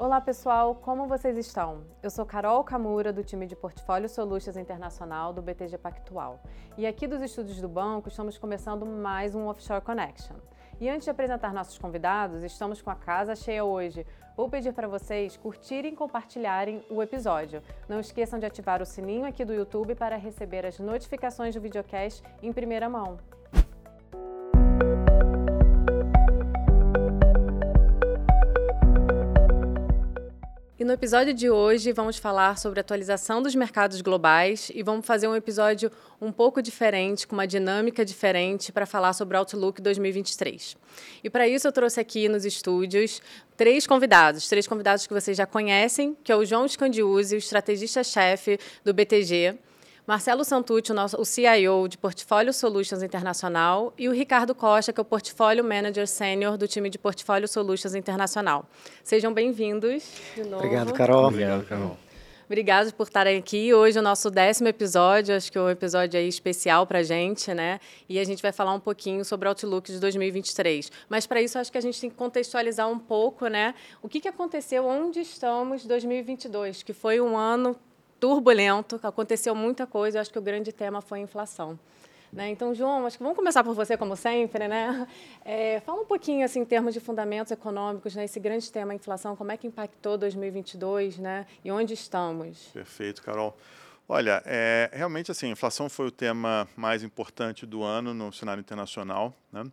Olá pessoal, como vocês estão? Eu sou Carol Camura, do time de Portfólio Solutions Internacional do BTG Pactual. E aqui dos estúdios do banco estamos começando mais um Offshore Connection. E antes de apresentar nossos convidados, estamos com a casa cheia hoje. Vou pedir para vocês curtirem e compartilharem o episódio. Não esqueçam de ativar o sininho aqui do YouTube para receber as notificações do videocast em primeira mão. E no episódio de hoje vamos falar sobre atualização dos mercados globais e vamos fazer um episódio um pouco diferente, com uma dinâmica diferente, para falar sobre o Outlook 2023. E para isso eu trouxe aqui nos estúdios três convidados, três convidados que vocês já conhecem, que é o João Scandiuzzi, o estrategista-chefe do BTG, Marcelo Santucci, o, nosso, o CIO de Portfólio Solutions Internacional, e o Ricardo Costa, que é o Portfólio Manager Sênior do time de Portfólio Solutions Internacional. Sejam bem-vindos de novo. Obrigado, Carol. Obrigado, Carol. Obrigado por estarem aqui. Hoje é o nosso décimo episódio, acho que é um episódio aí especial para a gente, né? E a gente vai falar um pouquinho sobre o Outlook de 2023. Mas para isso, acho que a gente tem que contextualizar um pouco, né? O que, que aconteceu, onde estamos em 2022, que foi um ano turbulento, aconteceu muita coisa. Eu acho que o grande tema foi a inflação. Né? Então, João, acho que vamos começar por você, como sempre. Né? É, fala um pouquinho, assim, em termos de fundamentos econômicos, né? esse grande tema, a inflação, como é que impactou 2022 né? e onde estamos? Perfeito, Carol. Olha, é, realmente assim, a inflação foi o tema mais importante do ano no cenário internacional. Né?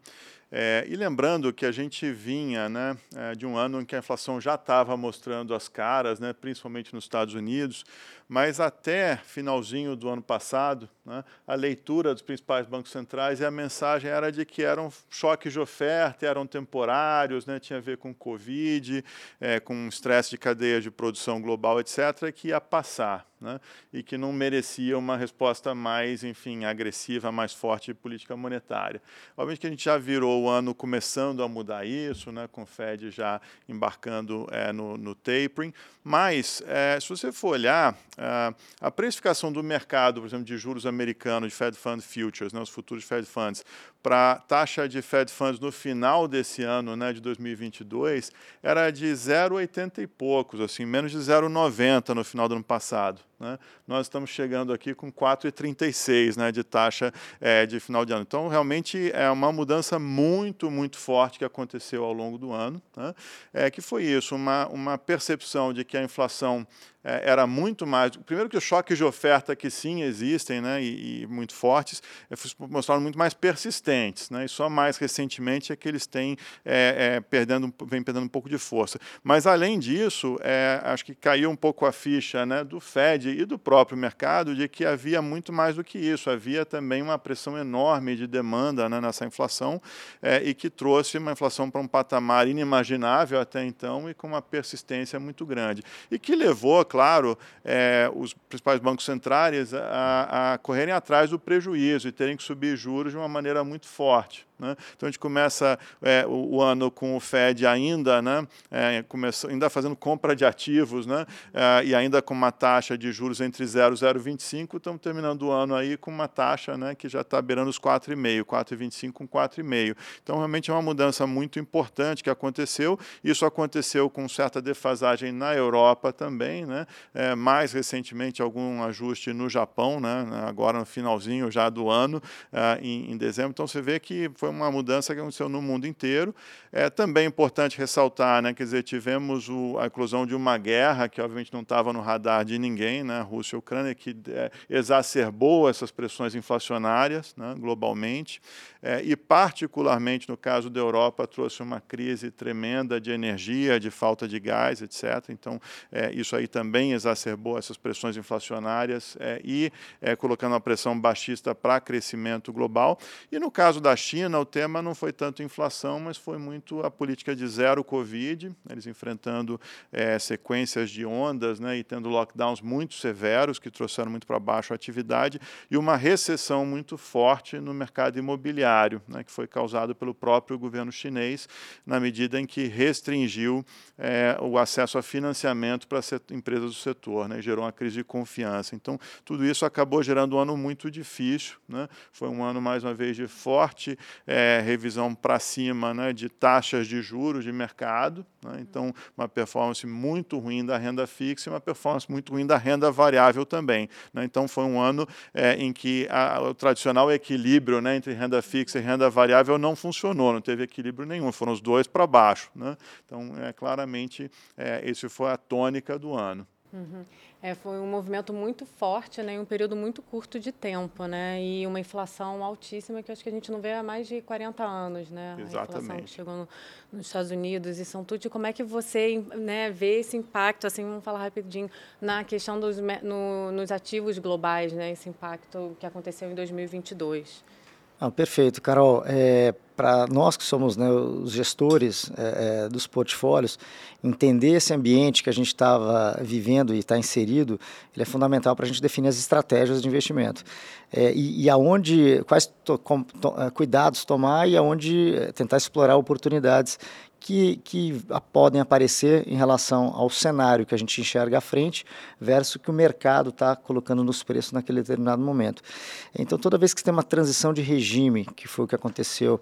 É, e lembrando que a gente vinha né, é, de um ano em que a inflação já estava mostrando as caras, né, principalmente nos Estados Unidos, mas até finalzinho do ano passado, né, a leitura dos principais bancos centrais e a mensagem era de que eram choques de oferta, eram temporários, né, tinha a ver com Covid, é, com estresse de cadeia de produção global, etc., que ia passar. Né, e que não merecia uma resposta mais, enfim, agressiva, mais forte de política monetária. Obviamente que a gente já virou o ano começando a mudar isso, né, com o Fed já embarcando é, no, no, tapering. Mas, é, se você for olhar, é, a precificação do mercado, por exemplo, de juros americanos, de Fed Fund Futures, né, os futuros Fed Funds, para a taxa de Fed Funds no final desse ano, né, de 2022, era de 0,80 e poucos, assim, menos de 0,90 no final do ano passado. Né? Nós estamos chegando aqui com 4,36 né, de taxa é, de final de ano. Então, realmente é uma mudança muito, muito forte que aconteceu ao longo do ano. Né? É, que foi isso, uma, uma percepção de que a inflação era muito mais. Primeiro que os choques de oferta que sim existem, né, e, e muito fortes, é, mostraram muito mais persistentes, né, e só mais recentemente é que eles têm é, é, perdendo, vem perdendo um pouco de força. Mas além disso, é, acho que caiu um pouco a ficha, né, do Fed e do próprio mercado de que havia muito mais do que isso, havia também uma pressão enorme de demanda né, nessa inflação é, e que trouxe uma inflação para um patamar inimaginável até então e com uma persistência muito grande e que levou, claro é, os principais bancos centrais a, a correrem atrás do prejuízo e terem que subir juros de uma maneira muito forte. Né? Então a gente começa é, o, o, ano com o Fed ainda, né, é, começa, ainda fazendo compra de ativos né, é, e ainda com uma taxa de juros entre 0 e 0,25, estamos terminando o ano aí com uma taxa né, que já está beirando os 4,5, 4,25 com 4,5. Então realmente é uma mudança muito importante que aconteceu. Isso aconteceu com certa defasagem na Europa também, né, é, mais recentemente algum ajuste no Japão, né, agora no finalzinho já do ano, é, em, em dezembro. Então você vê que foi foi uma mudança que aconteceu no mundo inteiro. É também importante ressaltar, né, quer dizer, tivemos o, a inclusão de uma guerra que obviamente não estava no radar de ninguém, né, Rússia e Ucrânia, que é, exacerbou essas pressões inflacionárias né, globalmente é, e particularmente no caso da Europa trouxe uma crise tremenda de energia, de falta de gás, etc. Então é, isso aí também exacerbou essas pressões inflacionárias é, e é, colocando uma pressão baixista para crescimento global. E no caso da China o tema não foi tanto inflação, mas foi muito a política de zero Covid, eles enfrentando é, sequências de ondas né, e tendo lockdowns muito severos, que trouxeram muito para baixo a atividade, e uma recessão muito forte no mercado imobiliário, né, que foi causado pelo próprio governo chinês, na medida em que restringiu é, o acesso a financiamento para empresas do setor, né, gerou uma crise de confiança. Então, tudo isso acabou gerando um ano muito difícil. Né, foi um ano, mais uma vez, de forte é, revisão para cima né, de taxas de juros de mercado. Né, então, uma performance muito ruim da renda fixa e uma performance muito ruim da renda variável também. Né, então, foi um ano é, em que a, o tradicional equilíbrio né, entre renda fixa e renda variável não funcionou, não teve equilíbrio nenhum, foram os dois para baixo. Né? Então, é, claramente, é, esse foi a tônica do ano. Uhum. É, foi um movimento muito forte, né, em um período muito curto de tempo, né, e uma inflação altíssima que acho que a gente não vê há mais de 40 anos, né, Exatamente. a inflação que chegou no, nos Estados Unidos e São tudo. Como é que você, né, vê esse impacto, assim, vamos falar rapidinho na questão dos no, nos ativos globais, né, esse impacto que aconteceu em 2022? Ah, perfeito, Carol. É, Para nós que somos né, os gestores é, é, dos portfólios, entender esse ambiente que a gente estava vivendo e está inserido, ele é fundamental para a gente definir as estratégias de investimento. É, e, e, aonde, quais to, com, to, é, cuidados tomar e aonde é, tentar explorar oportunidades que, que podem aparecer em relação ao cenário que a gente enxerga à frente versus o que o mercado está colocando nos preços naquele determinado momento. Então, toda vez que tem uma transição de regime, que foi o que aconteceu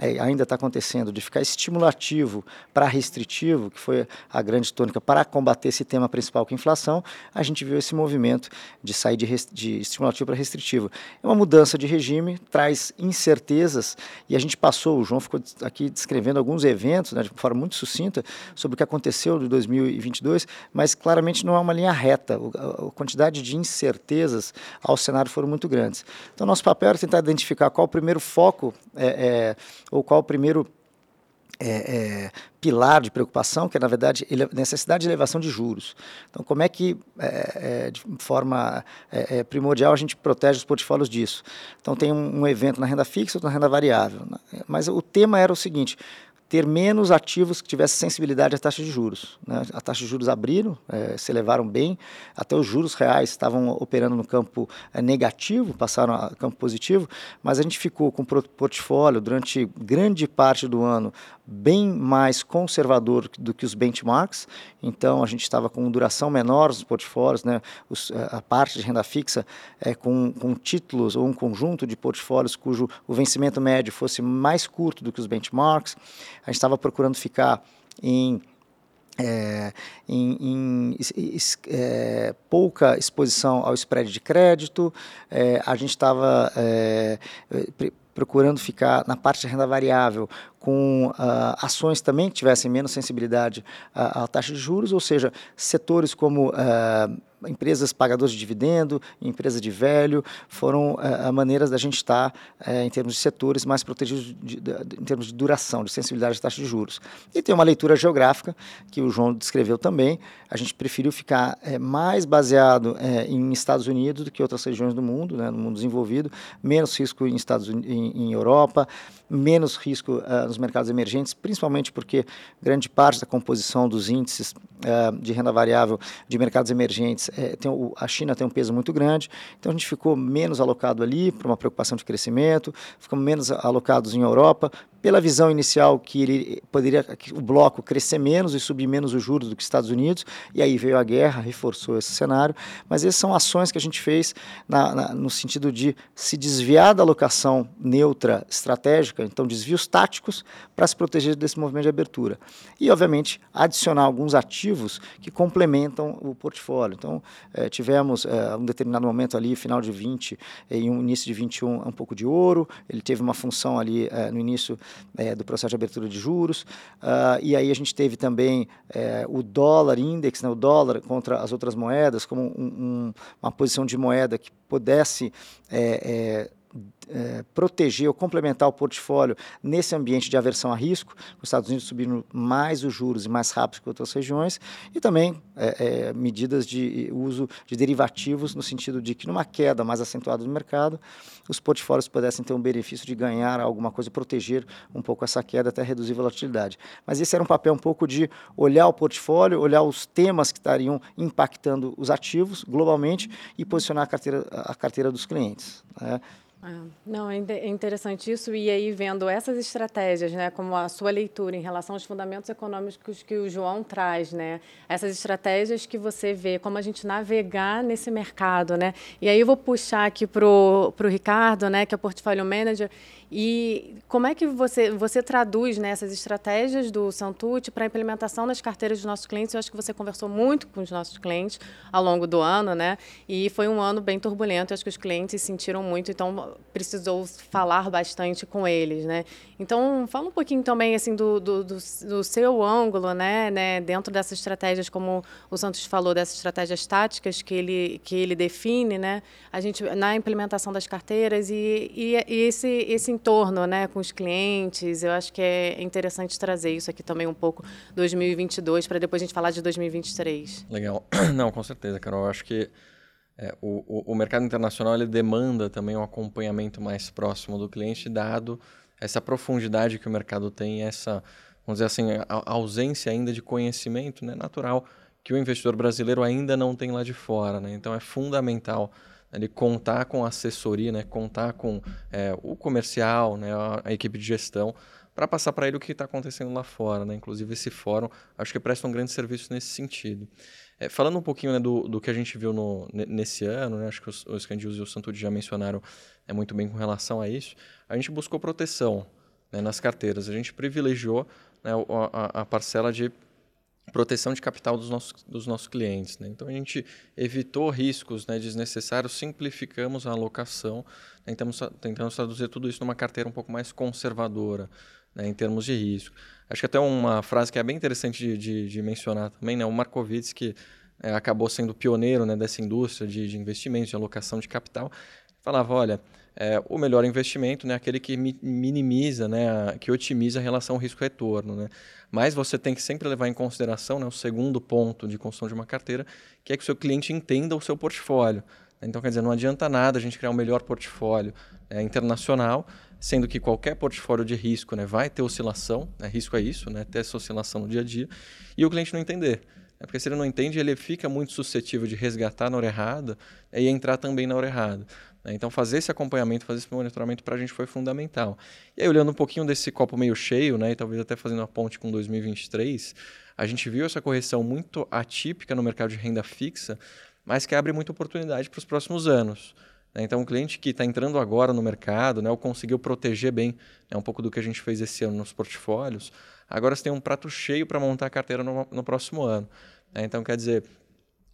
é, ainda está acontecendo, de ficar estimulativo para restritivo, que foi a grande tônica para combater esse tema principal que é a inflação, a gente viu esse movimento de sair de, de estimulativo para restritivo. É uma mudança de regime, traz incertezas, e a gente passou, o João ficou aqui descrevendo alguns eventos, né, de forma muito sucinta, sobre o que aconteceu de 2022, mas claramente não é uma linha reta. A quantidade de incertezas ao cenário foram muito grandes. Então, nosso papel era tentar identificar qual o primeiro foco é, é, ou qual o primeiro é, é, pilar de preocupação, que é, na verdade, necessidade de elevação de juros. Então, como é que, é, é de forma é, é, primordial, a gente protege os portfólios disso? Então, tem um, um evento na renda fixa ou na renda variável. Né? Mas o tema era o seguinte, ter menos ativos que tivessem sensibilidade à taxa de juros. Né? A taxa de juros abriram, é, se elevaram bem, até os juros reais estavam operando no campo é, negativo, passaram a campo positivo, mas a gente ficou com o portfólio durante grande parte do ano bem mais conservador do que os benchmarks, então a gente estava com duração menor nos portfólios, né? Os, é, a parte de renda fixa é, com, com títulos ou um conjunto de portfólios cujo o vencimento médio fosse mais curto do que os benchmarks. A gente estava procurando ficar em é, em, em é, pouca exposição ao spread de crédito, é, a gente estava procurando ficar na parte de renda variável com uh, ações também que tivessem menos sensibilidade à, à, taxa de juros, ou seja, setores como uh, empresas pagadoras de dividendo, empresas de velho, foram uh, maneiras da gente estar, uh, em termos de setores, mais protegidos de, de, em termos de duração, de sensibilidade à taxa de juros. E tem uma leitura geográfica, que o João descreveu também, a gente preferiu ficar uh, mais baseado em Estados Unidos do que outras regiões do mundo, né, no mundo desenvolvido, menos risco em, Estados, em, em Europa, menos risco uh, nos mercados emergentes, principalmente porque grande parte da composição dos índices uh, de renda variável de mercados emergentes, é, tem o, a China tem um peso muito grande, então a gente ficou menos alocado ali por uma preocupação de crescimento, ficamos menos alocados em Europa, pela visão inicial que ele poderia que o bloco crescer menos e subir menos os juros do que os Estados Unidos, e aí veio a guerra, reforçou esse cenário, mas essas são ações que a gente fez na, na, no sentido de se desviar da alocação neutra estratégica, então desvios táticos, para se proteger desse movimento de abertura. E, obviamente, adicionar alguns ativos que complementam o portfólio. Então, eh, tivemos eh, um determinado momento ali, final de 20 e um início de 21, um pouco de ouro, ele teve uma função ali eh, no início é, do processo de abertura de juros. Uh, e aí a gente teve também é, o dólar index, né, o dólar contra as outras moedas, como um, um, uma posição de moeda que pudesse é, é, proteger ou complementar o portfólio nesse ambiente de aversão a risco, os Estados Unidos subindo mais os juros e mais rápido que outras regiões, e também é, é, medidas de uso de derivativos, no sentido de que numa queda mais acentuada do mercado, os portfólios pudessem ter um benefício de ganhar alguma coisa, proteger um pouco essa queda até reduzir a volatilidade. Mas esse era um papel um pouco de olhar o portfólio, olhar os temas que estariam impactando os ativos globalmente e posicionar a carteira, a carteira dos clientes. Né? Ah, não, é, é interessante isso. E aí, vendo essas estratégias, né, como a sua leitura em relação aos fundamentos econômicos que o João traz, né, essas estratégias que você vê, como a gente navegar nesse mercado. Né? E aí, eu vou puxar aqui para o Ricardo, né, que é Portfólio Manager, e como é que você, você traduz né, essas estratégias do Santucci para a implementação nas carteiras dos nossos clientes? Eu acho que você conversou muito com os nossos clientes ao longo do ano, né? E foi um ano bem turbulento. Eu acho que os clientes sentiram muito, então precisou falar bastante com eles, né? Então, fala um pouquinho também assim do, do, do, do seu ângulo, né, né? Dentro dessas estratégias, como o Santos falou, dessas estratégias táticas que ele, que ele define, né? A gente, na implementação das carteiras e, e, e esse, esse entorno né, com os clientes. Eu acho que é interessante trazer isso aqui também um pouco 2022 para depois a gente falar de 2023. Legal. Não, com certeza, Carol. Eu acho que é, o, o, mercado internacional ele demanda também um acompanhamento mais próximo do cliente, dado essa profundidade que o mercado tem, essa, vamos dizer assim, a ausência ainda de conhecimento né, natural que o investidor brasileiro ainda não tem lá de fora. Né? Então é fundamental ele contar com assessoria, né, contar com é, o comercial, né, a, a, equipe de gestão, para passar para ele o que está acontecendo lá fora. Né? Inclusive, esse fórum acho que presta um grande serviço nesse sentido. É, falando um pouquinho né, do, do que a gente viu no, nesse ano, né, acho que os, os e o Santudi já mencionaram é, muito bem com relação a isso, a gente buscou proteção né, nas carteiras. A gente privilegiou né, a, a parcela de proteção de capital dos nossos, dos nossos clientes. Né? Então, a gente evitou riscos né, desnecessários, simplificamos a alocação, né? tentamos, tentamos traduzir tudo isso numa carteira um pouco mais conservadora né, em termos de risco. Acho que até uma frase que é bem interessante de, de, de mencionar também, né? o Markowitz, que é, acabou sendo pioneiro né, dessa indústria de, de investimentos, de alocação de capital, falava, olha, é, o melhor investimento é né, aquele que minimiza, né, que otimiza a relação risco-retorno. Né? Mas você tem que sempre levar em consideração né, o segundo ponto de construção de uma carteira, que é que o seu cliente entenda o seu portfólio. Então, quer dizer, não adianta nada a gente criar um melhor portfólio é, internacional, sendo que qualquer portfólio de risco né, vai ter oscilação, né, risco é isso, né, ter essa oscilação no dia a dia, e o cliente não entender. É porque se ele não entende, ele fica muito suscetível de resgatar na hora errada e entrar também na hora errada. Né? Então, fazer esse acompanhamento, fazer esse monitoramento para a gente foi fundamental. E aí, olhando um pouquinho desse copo meio cheio, né, e talvez até fazendo a ponte com 2023, a gente viu essa correção muito atípica no mercado de renda fixa, mas que abre muita oportunidade para os próximos anos. Né? Então, o cliente que está entrando agora no mercado, né, ou conseguiu proteger bem né, um pouco do que a gente fez esse ano nos portfólios, agora você tem um prato cheio para montar a carteira no, no próximo ano. Né? Então, quer dizer,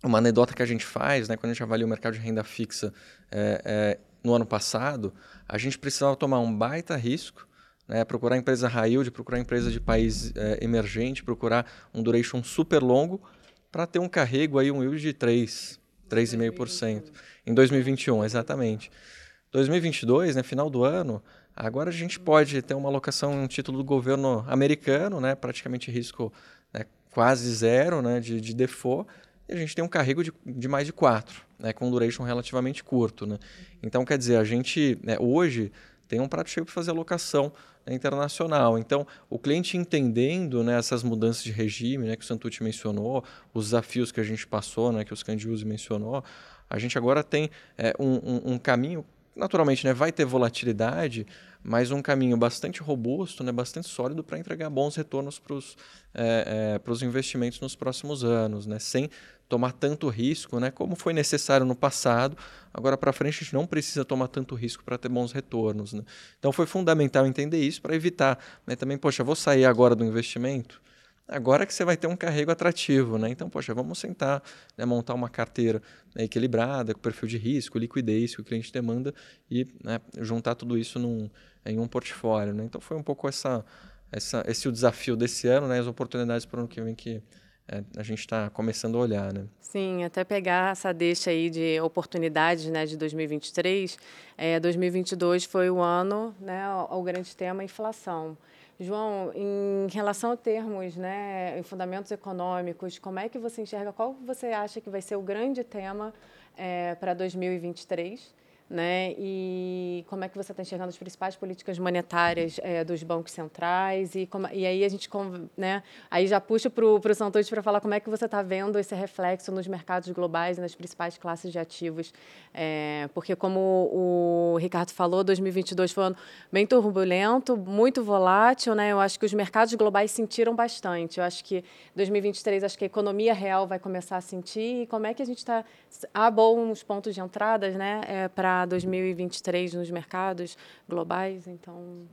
uma anedota que a gente faz, né, quando a gente avalia o mercado de renda fixa é, é, no ano passado, a gente precisava tomar um baita risco, né, procurar empresa high yield, procurar empresa de país é, emergente, procurar um duration super longo para ter um carrego aí, um yield de 3, 3,5%. Em 2021, exatamente. 2022, né, final do ano, agora a gente pode ter uma alocação em um título do governo americano, né, praticamente risco né, quase zero né, de, de default, e a gente tem um carrego de, de mais de 4, né, com um duration relativamente curto. Né? Então, quer dizer, a gente né, hoje tem um prato cheio para fazer alocação né, internacional. Então, o cliente entendendo né, essas mudanças de regime né, que o Santucci mencionou, os desafios que a gente passou, né, que o Scandiusi mencionou, a gente agora tem é, um, um, um caminho naturalmente, né, vai ter volatilidade, mas um caminho bastante robusto, né, bastante sólido para entregar bons retornos para os é, é, investimentos nos próximos anos, né, sem tomar tanto risco, né, como foi necessário no passado. Agora para frente a gente não precisa tomar tanto risco para ter bons retornos. Né? Então foi fundamental entender isso para evitar né, também, poxa, vou sair agora do investimento, Agora que você vai ter um carrego atrativo, né? Então, poxa, vamos sentar, né, montar uma carteira né, equilibrada, com perfil de risco, liquidez que o cliente demanda e né, juntar tudo isso num, em um portfólio. Né? Então, foi um pouco essa, essa, esse o desafio desse ano, né? As oportunidades para o ano que vem que a gente está começando a olhar, né? Sim, até pegar essa deixa aí de oportunidades, né, de 2023. É, 2022 foi o ano, né, o, o grande tema inflação. João, em relação a termos, né, fundamentos econômicos, como é que você enxerga, qual você acha que vai ser o grande tema é, para 2023? Né? E como é que você está enxergando as principais políticas monetárias é, dos bancos centrais e, como, e aí a gente, né? Aí já puxo para o Santos para falar como é que você está vendo esse reflexo nos mercados globais e nas principais classes de ativos, é, porque como o Ricardo falou, 2022 foi um ano bem turbulento, muito volátil, né? Eu acho que os mercados globais sentiram bastante. Eu acho que 2023 acho que a economia real vai começar a sentir e como é que a gente está há bons pontos de entradas, né? É, para 2023 nos mercados globais? Então.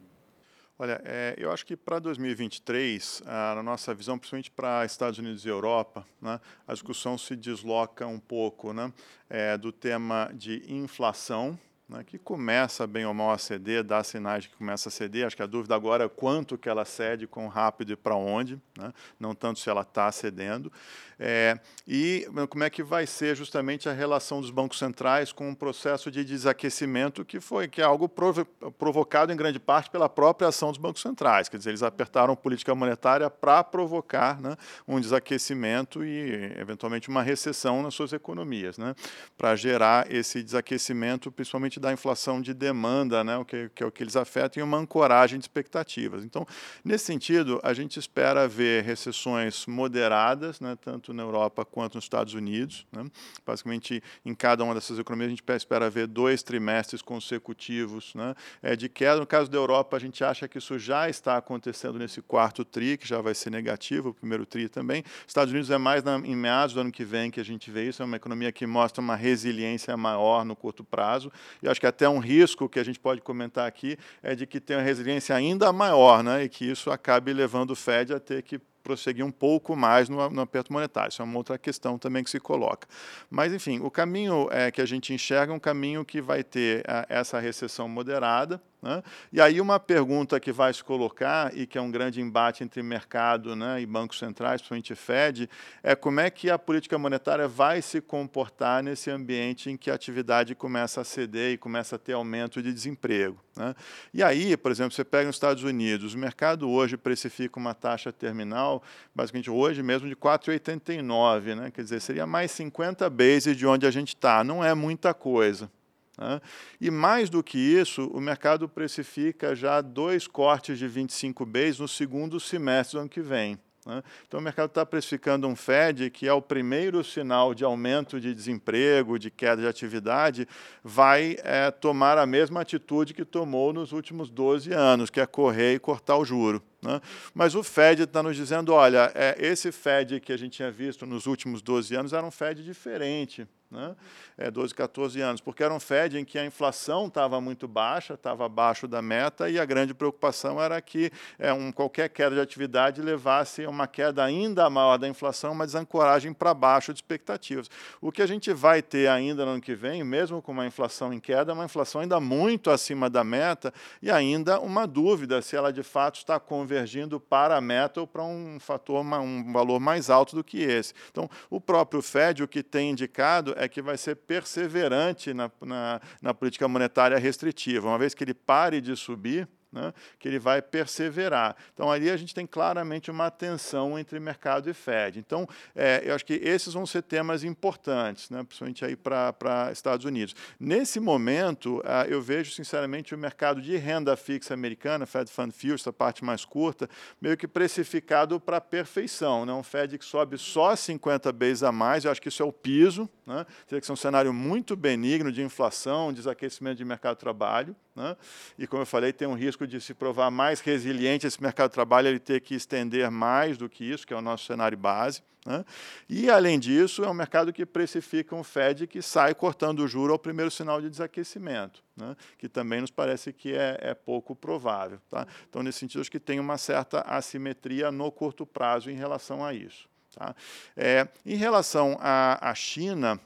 Olha, é, eu acho que para 2023, a, na nossa visão, principalmente para Estados Unidos e Europa, né, a discussão se desloca um pouco né, é, do tema de inflação, né, que começa bem ou mal a ceder, dá sinais de que começa a ceder. Acho que a dúvida agora é quanto que ela cede, quão rápido e para onde, né, não tanto se ela está cedendo. É, e como é que vai ser justamente a relação dos bancos centrais com o processo de desaquecimento que foi que é algo provo provocado em grande parte pela própria ação dos bancos centrais. Quer dizer, eles apertaram política monetária para provocar né, um desaquecimento e, eventualmente, uma recessão nas suas economias, né, para gerar esse desaquecimento, principalmente da inflação de demanda, né, o que, que é o que eles afetam, e uma ancoragem de expectativas. Então, nesse sentido, a gente espera ver recessões moderadas, né, tanto na Europa quanto nos Estados Unidos. Né? Basicamente, em cada uma dessas economias, a gente espera ver dois trimestres consecutivos né, é, de queda. No caso da Europa, a gente acha que isso já está acontecendo nesse quarto TRI, que já vai ser negativo, o primeiro TRI também. Estados Unidos é mais na, em meados do ano que vem que a gente vê isso, é uma economia que mostra uma resiliência maior no curto prazo. E acho que até um risco que a gente pode comentar aqui é de que tenha resiliência ainda maior, né, e que isso acabe levando o Fed a ter que prosseguir um pouco mais no, no, aperto monetário. Isso é uma outra questão também que se coloca. Mas, enfim, o caminho é, que a gente enxerga é um caminho que vai ter a, essa recessão moderada, né? E aí uma pergunta que vai se colocar, e que é um grande embate entre mercado né, e bancos centrais, principalmente Fed, é como é que a política monetária vai se comportar nesse ambiente em que a atividade começa a ceder e começa a ter aumento de desemprego. Né? E aí, por exemplo, você pega nos Estados Unidos, o mercado hoje precifica uma taxa terminal, basicamente hoje mesmo, de 4,89, né? quer dizer, seria mais 50 bases de onde a gente está, não é muita coisa. Né? E mais do que isso, o mercado precifica já dois cortes de 25 Bs no segundo semestre do ano que vem. Né? Então, o mercado está precificando um Fed que é o primeiro sinal de aumento de desemprego, de queda de atividade, vai é, tomar a mesma atitude que tomou nos últimos 12 anos, que é correr e cortar o juro. Né? Mas o Fed está nos dizendo, olha, é, esse Fed que a gente tinha visto nos últimos 12 anos era um Fed diferente né? é, 12, 14 anos, porque era um Fed em que a inflação estava muito baixa, estava abaixo da meta, e a grande preocupação era que é, um, qualquer queda de atividade levasse a uma queda ainda maior da inflação, uma desancoragem para baixo de expectativas. O que a gente vai ter ainda no ano que vem, mesmo com uma inflação em queda, é uma inflação ainda muito acima da meta e ainda uma dúvida se ela de fato está convergindo para a meta ou para um fator, um valor mais alto do que esse. Então, o próprio Fed, o que tem indicado é que vai ser perseverante na, na, na política monetária restritiva. Uma vez que ele pare de subir, né, que ele vai perseverar. Então, ali a gente tem claramente uma tensão entre mercado e Fed. Então, é, eu acho que esses vão ser temas importantes, né, principalmente aí para Estados Unidos. Nesse momento, uh, eu vejo, sinceramente, o mercado de renda fixa americana, Fed Fund Futures, essa parte mais curta, meio que precificado para perfeição. Né, um Fed que sobe só 50 vezes a mais, eu acho que isso é o piso, né, teria que ser um cenário muito benigno de inflação, desaquecimento de mercado de trabalho. Né? E, como eu falei, tem um risco de se provar mais resiliente esse mercado de trabalho, ele ter que estender mais do que isso, que é o nosso cenário base. Né? E, além disso, é um mercado que precifica um Fed que sai cortando o juro ao primeiro sinal de desaquecimento, né? que também nos parece que é, é pouco provável. Tá? Então, nesse sentido, acho que tem uma certa assimetria no curto prazo em relação a isso. Tá? É, em relação à China,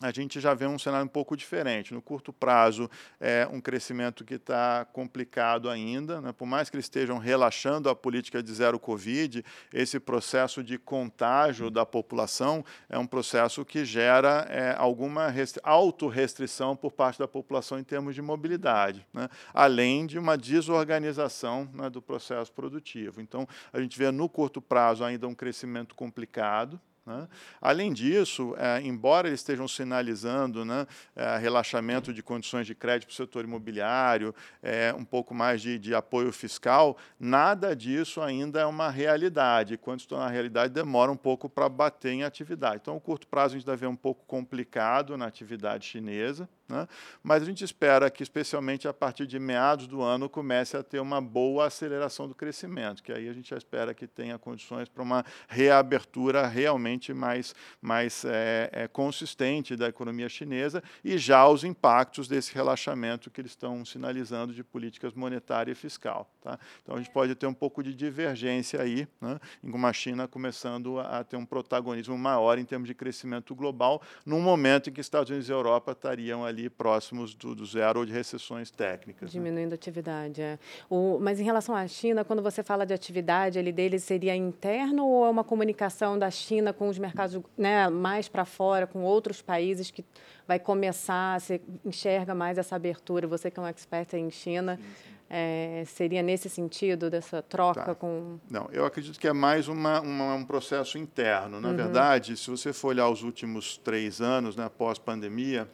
a gente já vê um cenário um pouco diferente. No curto prazo, é um crescimento que está complicado ainda. Né? Por mais que eles estejam relaxando a política de zero Covid, esse processo de contágio da população é um processo que gera é, alguma autorrestrição por parte da população em termos de mobilidade, né? além de uma desorganização né, do processo produtivo. Então, a gente vê no curto prazo ainda um crescimento complicado, Né? Além disso, é, embora eles estejam sinalizando né, é, relaxamento de condições de crédito para o setor imobiliário, é, um pouco mais de, de, apoio fiscal, nada disso ainda é uma realidade. Quando estão na realidade, demora um pouco para bater em atividade. Então, o curto prazo a gente deve ver um pouco complicado na atividade chinesa. Né? Mas a gente espera que, especialmente a partir de meados do ano, comece a ter uma boa aceleração do crescimento, que aí a gente espera que tenha condições para uma reabertura realmente mais, mais é, é, consistente da economia chinesa e já os impactos desse relaxamento que eles estão sinalizando de políticas monetária e fiscal. Tá? Então a gente pode ter um pouco de divergência aí, né? em uma China começando a ter um protagonismo maior em termos de crescimento global, num momento em que Estados Unidos e Europa estariam ali ali próximos do, do zero ou de recessões técnicas. Né? Diminuindo né? a atividade, é. O, mas em relação à China, quando você fala de atividade ali deles, seria interno ou é uma comunicação da China com os mercados né, mais para fora, com outros países que vai começar, você enxerga mais essa abertura, você que é um expert em China, sim, sim. É, seria nesse sentido, dessa troca tá. com... Não, eu acredito que é mais uma, uma um processo interno. Na uhum. verdade, se você for olhar os últimos três anos, né, pós-pandemia,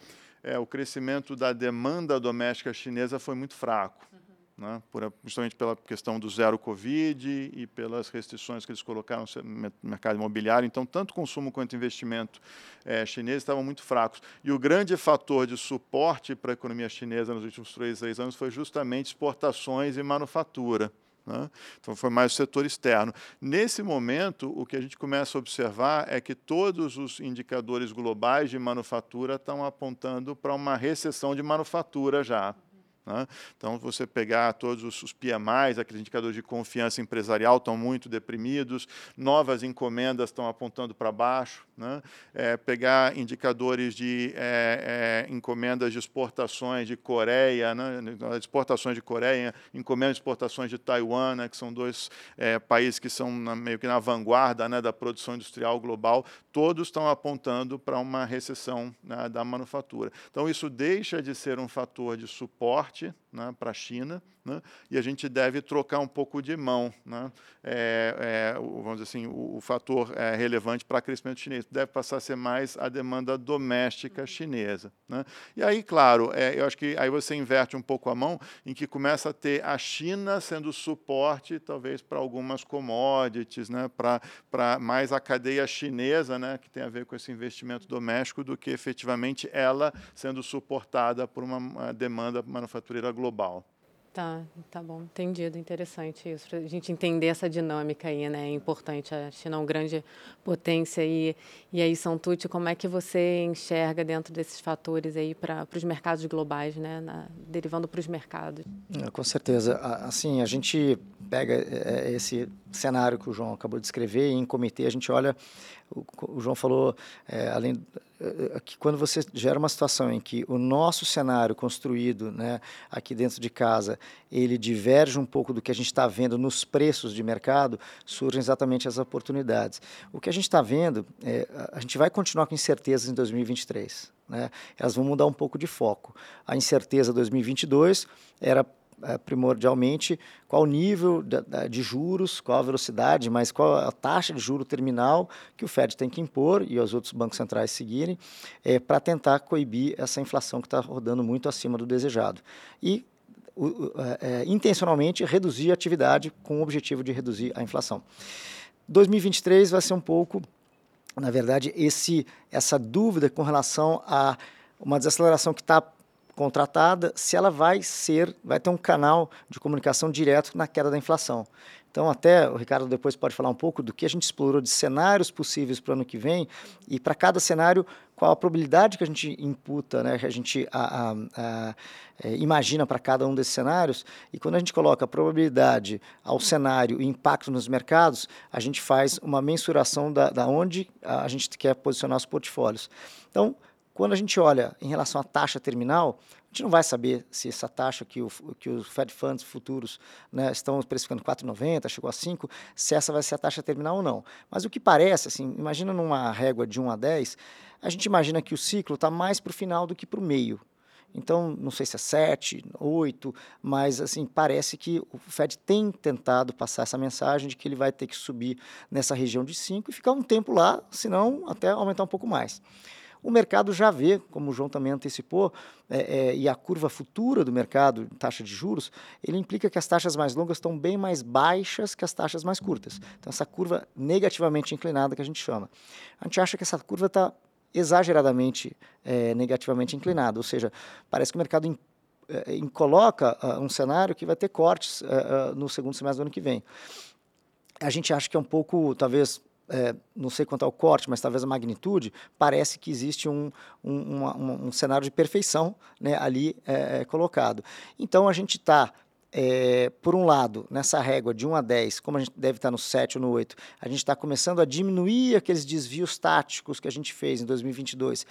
é, o crescimento da demanda doméstica chinesa foi muito fraco. Uhum. Né, por, justamente pela questão do zero Covid e pelas restrições que eles colocaram no mercado imobiliário. Então, tanto consumo quanto investimento é, chinês estavam muito fracos. E o grande fator de suporte para a economia chinesa nos últimos três, seis anos foi justamente exportações e manufatura. Né? Então, foi mais o setor externo. Nesse momento, o que a gente começa a observar é que todos os indicadores globais de manufatura estão apontando para uma recessão de manufatura já. Né? Então, você pegar todos os, PMIs, aqueles indicadores de confiança empresarial, estão muito deprimidos, novas encomendas estão apontando para baixo. Né? É, pegar indicadores de é, é, encomendas de exportações de Coreia, né? exportações de Coreia, encomendas de exportações de Taiwan, né? que são dois é, países que são na, meio que na vanguarda né? da produção industrial global, todos estão apontando para uma recessão né? da manufatura. Então, isso deixa de ser um fator de suporte né, para a China, né, e a gente deve trocar um pouco de mão. Né, é, é, vamos dizer assim, o, o fator é, relevante para o crescimento chinês deve passar a ser mais a demanda doméstica chinesa. Né. E aí, claro, é, eu acho que aí você inverte um pouco a mão, em que começa a ter a China sendo suporte, talvez, para algumas commodities, né, para mais a cadeia chinesa, né, que tem a ver com esse investimento doméstico, do que efetivamente ela sendo suportada por uma, uma demanda manufatureira manufatureira global. Tá, tá bom, entendido, interessante isso, para a gente entender essa dinâmica aí, né, é importante, a China é uma grande potência e, e aí, Santucci, como é que você enxerga dentro desses fatores aí para os mercados globais, né, na, derivando para os mercados? É, com certeza, assim, a gente pega é, esse cenário que o João acabou de escrever e em comitê a gente olha, o, o João falou, é, além que quando você gera uma situação em que o nosso cenário construído né, aqui dentro de casa ele diverge um pouco do que a gente está vendo nos preços de mercado, surgem exatamente as oportunidades. O que a gente está vendo, é, a gente vai continuar com incertezas em 2023. Né? Elas vão mudar um pouco de foco. A incerteza 2022 era primordialmente qual o nível de, de, juros, qual a velocidade, mas qual a taxa de juro terminal que o Fed tem que impor e os outros bancos centrais seguirem é, para tentar coibir essa inflação que está rodando muito acima do desejado. E o, é, é intencionalmente reduzir a atividade com o objetivo de reduzir a inflação. 2023 vai ser um pouco, na verdade, esse, essa dúvida com relação a uma desaceleração que está contratada, se ela vai ser, vai ter um canal de comunicação direto na queda da inflação. Então, até o Ricardo depois pode falar um pouco do que a gente explorou de cenários possíveis para o ano que vem e para cada cenário qual a probabilidade que a gente imputa, né, que a gente a, a, a, é, imagina para cada um desses cenários. E quando a gente coloca a probabilidade ao cenário e impacto nos mercados, a gente faz uma mensuração da, da onde a gente quer posicionar os portfólios. Então, quando a gente olha em relação à taxa terminal, a gente não vai saber se essa taxa que, o, que os Fed Funds futuros né, estão precificando 4,90, chegou a 5, se essa vai ser a taxa terminal ou não. Mas o que parece, assim, imagina numa régua de 1 a 10, a gente imagina que o ciclo está mais para o final do que para o meio. Então, não sei se é 7, 8, mas assim, parece que o Fed tem tentado passar essa mensagem de que ele vai ter que subir nessa região de 5 e ficar um tempo lá, senão até aumentar um pouco mais. O mercado já vê, como o João também antecipou, é, é, e a curva futura do mercado, taxa de juros, ele implica que as taxas mais longas estão bem mais baixas que as taxas mais curtas. Então, essa curva negativamente inclinada que a gente chama. A gente acha que essa curva está exageradamente é, negativamente inclinada, ou seja, parece que o mercado é, coloca uh, um cenário que vai ter cortes uh, uh, no segundo semestre do ano que vem. A gente acha que é um pouco, talvez, é, não sei quanto ao corte, mas talvez a magnitude, parece que existe um, um, uma, um cenário de perfeição né, ali é, é colocado. Então a gente está, é, por um lado, nessa régua de 1 a 10, como a gente deve estar no 7 ou no 8, a gente está começando a diminuir aqueles desvios táticos que a gente fez em 2022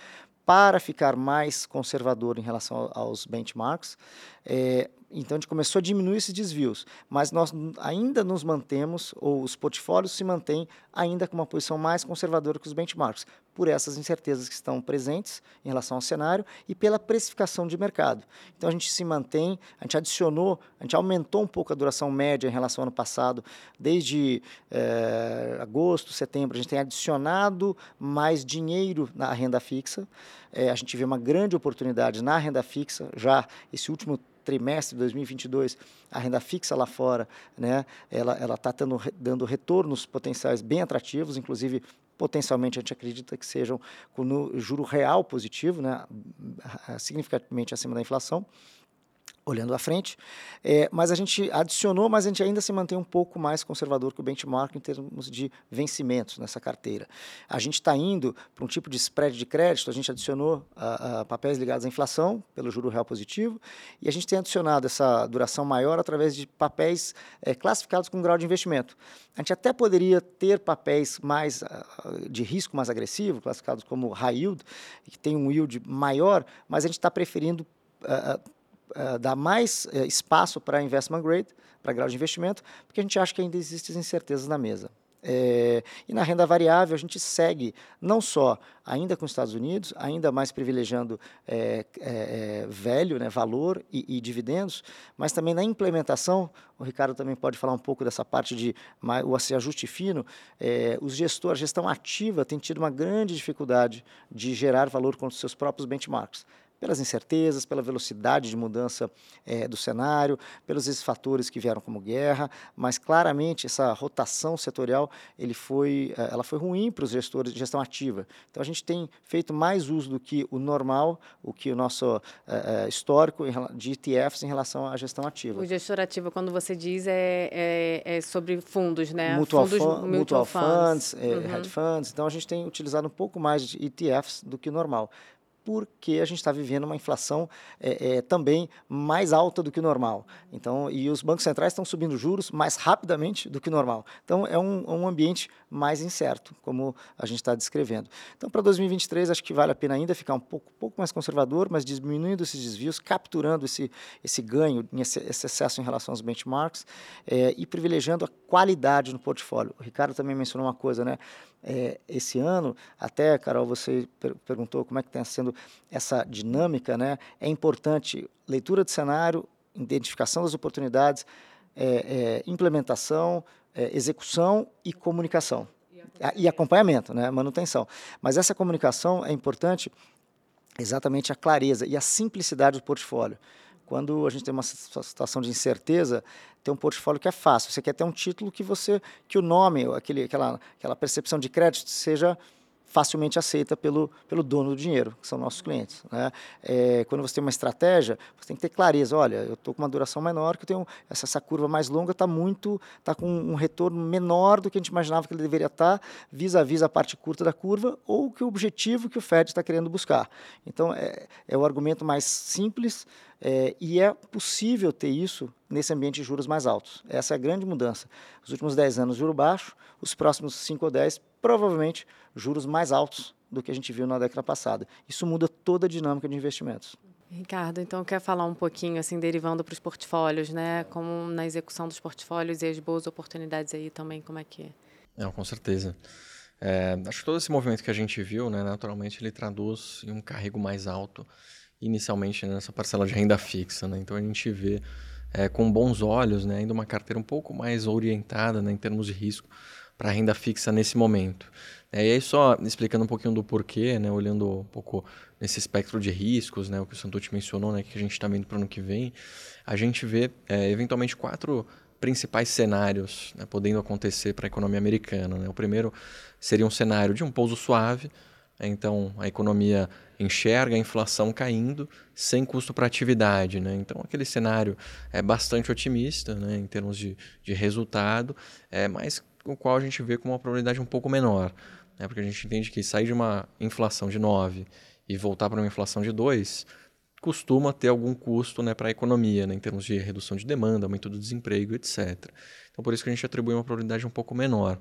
para ficar mais conservador em relação aos benchmarks. É, então a gente começou a diminuir esses desvios, mas nós ainda nos mantemos, ou os portfólios se mantêm ainda com uma posição mais conservadora que os benchmarks, por essas incertezas que estão presentes em relação ao cenário e pela precificação de mercado. Então a gente se mantém, a gente adicionou, a gente aumentou um pouco a duração média em relação ao ano passado, desde é, agosto, setembro, a gente tem adicionado mais dinheiro na renda fixa. É, a gente vê uma grande oportunidade na renda fixa, já esse último trimestre de 2022, a renda fixa lá fora, né, ela ela está dando, dando retornos potenciais bem atrativos, inclusive potencialmente a gente acredita que sejam com juro real positivo, né, significativamente acima da inflação olhando à frente, é, mas a gente adicionou, mas a gente ainda se mantém um pouco mais conservador que o benchmark em termos de vencimentos nessa carteira. A gente está indo para um tipo de spread de crédito, a gente adicionou a, a papéis ligados à inflação, pelo juro real positivo, e a gente tem adicionado essa duração maior através de papéis é, classificados com grau de investimento. A gente até poderia ter papéis mais uh, de risco mais agressivo, classificados como high yield, que tem um yield maior, mas a gente está preferindo uh, uh, dar mais uh, espaço para investment grade, para grau de investimento, porque a gente acha que ainda existem incertezas na mesa. É, e na renda variável, a gente segue não só ainda com os Estados Unidos, ainda mais privilegiando é, é, velho, né, valor e, e, dividendos, mas também na implementação, o Ricardo também pode falar um pouco dessa parte de o ajuste fino, os gestores, a gestão ativa tem tido uma grande dificuldade de gerar valor com os seus próprios benchmarks pelas incertezas, pela velocidade de mudança é, do cenário, pelos esses fatores que vieram como guerra, mas claramente essa rotação setorial ele foi, eh, ela foi ruim para os gestores de gestão ativa. Então a gente tem feito mais uso do que o normal, o que o nosso é, histórico de ETFs em relação à gestão ativa. O gestor ativo, quando você diz, é, é, é sobre fundos, né? Mutual, fundos, fun, mutual funds, funds uhum. hedge funds. Então a gente tem utilizado um pouco mais de ETFs do que o normal porque a gente está vivendo uma inflação é, é, também mais alta do que o normal. Então, e os bancos centrais estão subindo juros mais rapidamente do que o normal. Então, é um, um ambiente mais incerto, como a gente está descrevendo. Então, para 2023, acho que vale a pena ainda ficar um pouco, pouco mais conservador, mas diminuindo esses desvios, capturando esse, esse ganho, esse, esse excesso em relação aos benchmarks é, e privilegiando a qualidade no portfólio. O Ricardo também mencionou uma coisa, né? É, esse ano, até, Carol, você per perguntou como é que está sendo essa dinâmica, né? É importante leitura de cenário, identificação das oportunidades, é, é, implementação, é, execução e comunicação. E acompanhamento, né? manutenção. Mas essa comunicação é importante exatamente a clareza e a simplicidade do portfólio. Quando a gente tem uma situação de incerteza, ter um portfólio que é fácil. Você quer ter um título que você, que o nome, aquele, aquela, aquela percepção de crédito seja facilmente aceita pelo, pelo dono do dinheiro, que são nossos clientes. Né? É, quando você tem uma estratégia, você tem que ter clareza. Olha, eu estou com uma duração menor, que eu tenho essa, essa curva mais longa está muito, está com um retorno menor do que a gente imaginava que ele deveria estar, tá, vis-a-vis a parte curta da curva, ou que o objetivo que o Fed está querendo buscar. Então, é, é o argumento mais simples é, e é possível ter isso nesse ambiente de juros mais altos. Essa é a grande mudança. Os últimos 10 anos, juro baixo, os próximos 5 ou 10, provavelmente juros mais altos do que a gente viu na década passada. Isso muda toda a dinâmica de investimentos. Ricardo, então quer falar um pouquinho assim derivando para os portfólios, né? Como na execução dos portfólios e as boas oportunidades aí também, como é que é? Não, com certeza. É, acho que todo esse movimento que a gente viu, né, naturalmente ele traduz em um carrego mais alto inicialmente nessa parcela de renda fixa. Né? Então a gente vê é, com bons olhos né, ainda uma carteira um pouco mais orientada né, em termos de risco para renda fixa nesse momento. É, e aí só explicando um pouquinho do porquê, né, olhando um pouco nesse espectro de riscos, né, o que o Santucci mencionou, né, que a gente está vendo para o ano que vem, a gente vê é, eventualmente quatro principais cenários né, podendo acontecer para a economia americana. Né? O primeiro seria um cenário de um pouso suave, né? Então a economia enxerga a inflação caindo sem custo para atividade. Né? Então aquele cenário é bastante otimista né, em termos de, de resultado, é, mas o qual a gente vê com uma probabilidade um pouco menor. Né? Porque a gente entende que sair de uma inflação de 9 e voltar para uma inflação de 2 costuma ter algum custo né, para a economia, né, em termos de redução de demanda, aumento do desemprego, etc. Então, por isso que a gente atribui uma probabilidade um pouco menor.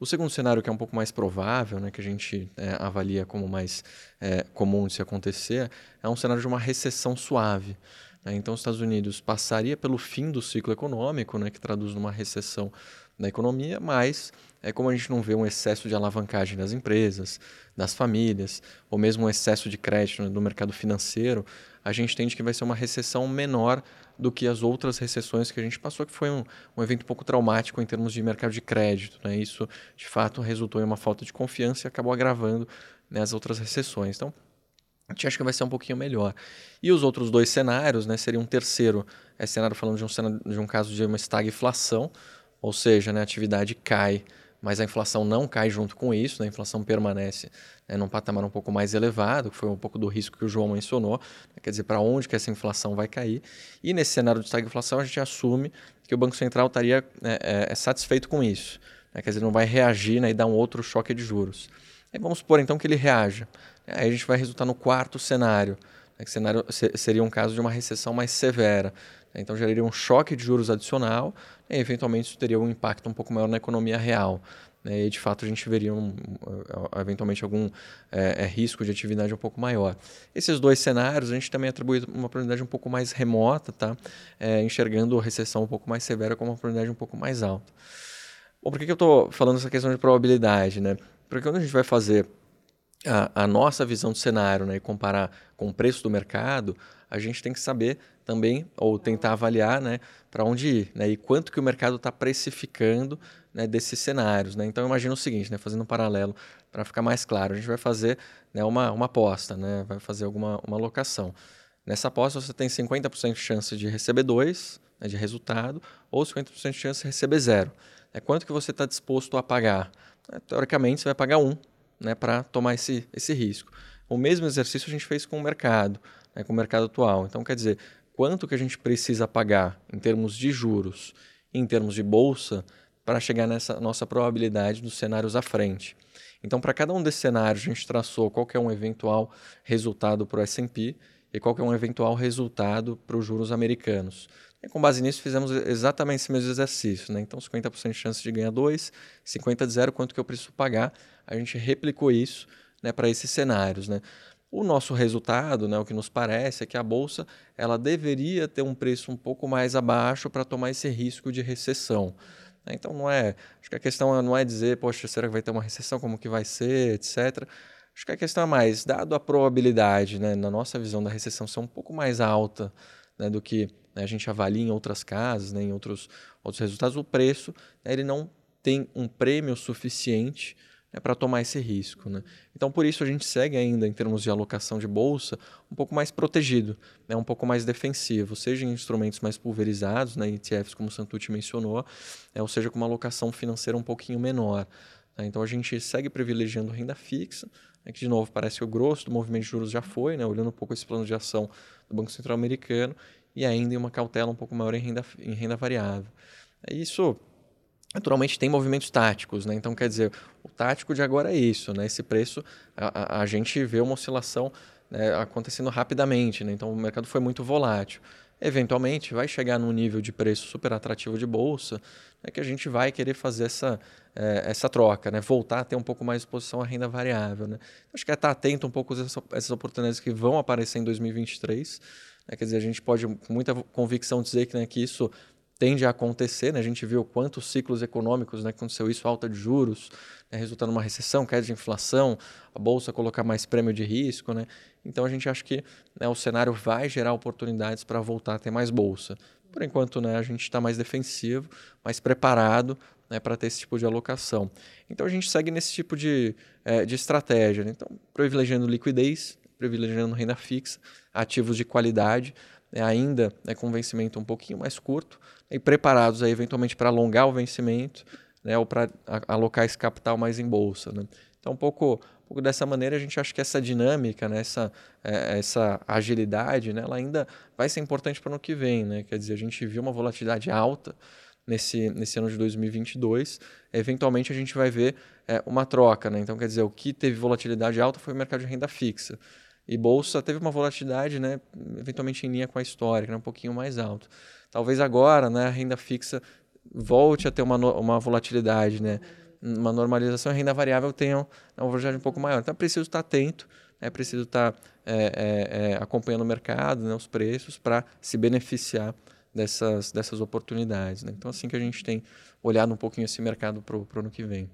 O segundo cenário, que é um pouco mais provável, né, que a gente é, avalia como mais é, comum de se acontecer, é um cenário de uma recessão suave. Né? Então, os Estados Unidos passaria pelo fim do ciclo econômico, né, que traduz numa recessão da economia, mas é como a gente não vê um excesso de alavancagem das empresas, das famílias, ou mesmo um excesso de crédito né, do mercado financeiro, a gente entende que vai ser uma recessão menor do que as outras recessões que a gente passou, que foi um, um evento um pouco traumático em termos de mercado de crédito. Né? Isso, de fato, resultou em uma falta de confiança e acabou agravando né, as outras recessões. Então, a gente acha que vai ser um pouquinho melhor. E os outros dois cenários, né, seria um terceiro é cenário falando de um, cenário, de um caso de uma estagflação, ou seja, né, a atividade cai mas a inflação não cai junto com isso, né? a inflação permanece né, num patamar um pouco mais elevado, que foi um pouco do risco que o João mencionou, né? quer dizer, para onde que essa inflação vai cair. E nesse cenário de estagflação, a gente assume que o Banco Central estaria né, é, é satisfeito com isso, né? quer dizer, não vai reagir né, e dar um outro choque de juros. E vamos supor então que ele reaja. Aí a gente vai resultar no quarto cenário, né, que cenário seria um caso de uma recessão mais severa. Então geraria um choque de juros adicional e eventualmente isso teria um impacto um pouco maior na economia real. Né? E de fato a gente veria um, eventualmente algum é, risco de atividade um pouco maior. Esses dois cenários a gente também atribui uma probabilidade um pouco mais remota, tá? É, enxergando a recessão um pouco mais severa como uma probabilidade um pouco mais alta. Bom, por que, que eu estou falando essa questão de probabilidade? Né? Porque quando a gente vai fazer a, a, nossa visão do cenário né, e comparar com o preço do mercado, a gente tem que saber também, ou tentar avaliar né, para onde ir, né, e quanto que o mercado está precificando né, desses cenários. Né? Então, imagina o seguinte, né, fazendo um paralelo, para ficar mais claro, a gente vai fazer né, uma, uma aposta, né, vai fazer alguma uma alocação. Nessa aposta, você tem 50% de chance de receber 2 né, de resultado, ou 50% de chance de receber zero. É quanto que você está disposto a pagar? É, teoricamente, você vai pagar 1 um, né, para tomar esse, esse risco. O mesmo exercício a gente fez com o mercado, né, com o mercado atual. Então, quer dizer, quanto que a gente precisa pagar em termos de juros, em termos de bolsa, para chegar nessa nossa probabilidade dos cenários à frente. Então, para cada um desses cenários, a gente traçou qual é um eventual resultado para o S&P e qual é um eventual resultado para os juros americanos. E com base nisso, fizemos exatamente esse mesmo exercício. Né? Então, 50% de chance de ganhar 2, 50% de zero, quanto que eu preciso pagar. A gente replicou isso né, para esses cenários. Né? O nosso resultado, né, o que nos parece, é que a bolsa ela deveria ter um preço um pouco mais abaixo para tomar esse risco de recessão. Né. Então não é, acho que a questão não é dizer, poxa, será que vai ter uma recessão, como que vai ser, etc. Acho que a questão é mais, dado a probabilidade, né, na nossa visão da recessão ser um pouco mais alta né, do que né, a gente avalia em outras casas, né, em outros, outros resultados, o preço né, ele não tem um prêmio suficiente né, para tomar esse risco. Né? Então, por isso, a gente segue ainda, em termos de alocação de bolsa, um pouco mais protegido, né, um pouco mais defensivo, seja em instrumentos mais pulverizados, né, ETFs, como o Santucci mencionou, é, ou seja, com uma alocação financeira um pouquinho menor. Tá? Então, a gente segue privilegiando renda fixa, né, que, de novo, parece que o grosso do movimento de juros já foi, né, olhando um pouco esse plano de ação do Banco Central Americano, e ainda em uma cautela um pouco maior em renda, em renda variável. É isso naturalmente tem movimentos táticos, né? Então, quer dizer, tático de agora é isso, né? Esse preço, a, a, gente vê uma oscilação né, acontecendo rapidamente, né? Então, o mercado foi muito volátil. Eventualmente, vai chegar num nível de preço super atrativo de bolsa, né, que a gente vai querer fazer essa, é, essa troca, né? Voltar a ter um pouco mais de exposição à renda variável, né? Acho que é estar atento um pouco a essas oportunidades que vão aparecer em 2023, né? Quer dizer, a gente pode, com muita convicção, dizer que, né, que isso tende a acontecer, né? a gente viu quantos ciclos econômicos né, aconteceu isso, alta de juros, né, resultando numa recessão, queda de inflação, a bolsa colocar mais prêmio de risco, né? Então a gente acha que né, o cenário vai gerar oportunidades para voltar a ter mais bolsa. Por enquanto, né, a gente está mais defensivo, mais preparado né, para ter esse tipo de alocação. Então a gente segue nesse tipo de, é, de estratégia. Né? Então, privilegiando liquidez, privilegiando renda fixa, ativos de qualidade, né, ainda né, com vencimento um pouquinho mais curto, e preparados aí, eventualmente para alongar o vencimento né, ou para alocar esse capital mais em bolsa. Né? Então, um pouco, um pouco dessa maneira, a gente acha que essa dinâmica, né, essa, é, essa agilidade, né, ela ainda vai ser importante para o ano que vem. Né? Quer dizer, a gente viu uma volatilidade alta nesse, nesse ano de 2022. Eventualmente, a gente vai ver é, uma troca. Né? Então, quer dizer, o que teve volatilidade alta foi o mercado de renda fixa. E bolsa teve uma volatilidade, né, eventualmente em linha com a histórica, né, um pouquinho mais alto. Talvez agora, né, a renda fixa volte a ter uma, uma volatilidade, né, uma normalização, a renda variável tenha uma volatilidade um pouco maior. Então é preciso estar atento, é preciso estar é, é, é, acompanhando o mercado, né, os preços, para se beneficiar dessas, dessas oportunidades. Né? Então, assim que a gente tem olhado um pouquinho esse mercado para o ano que vem.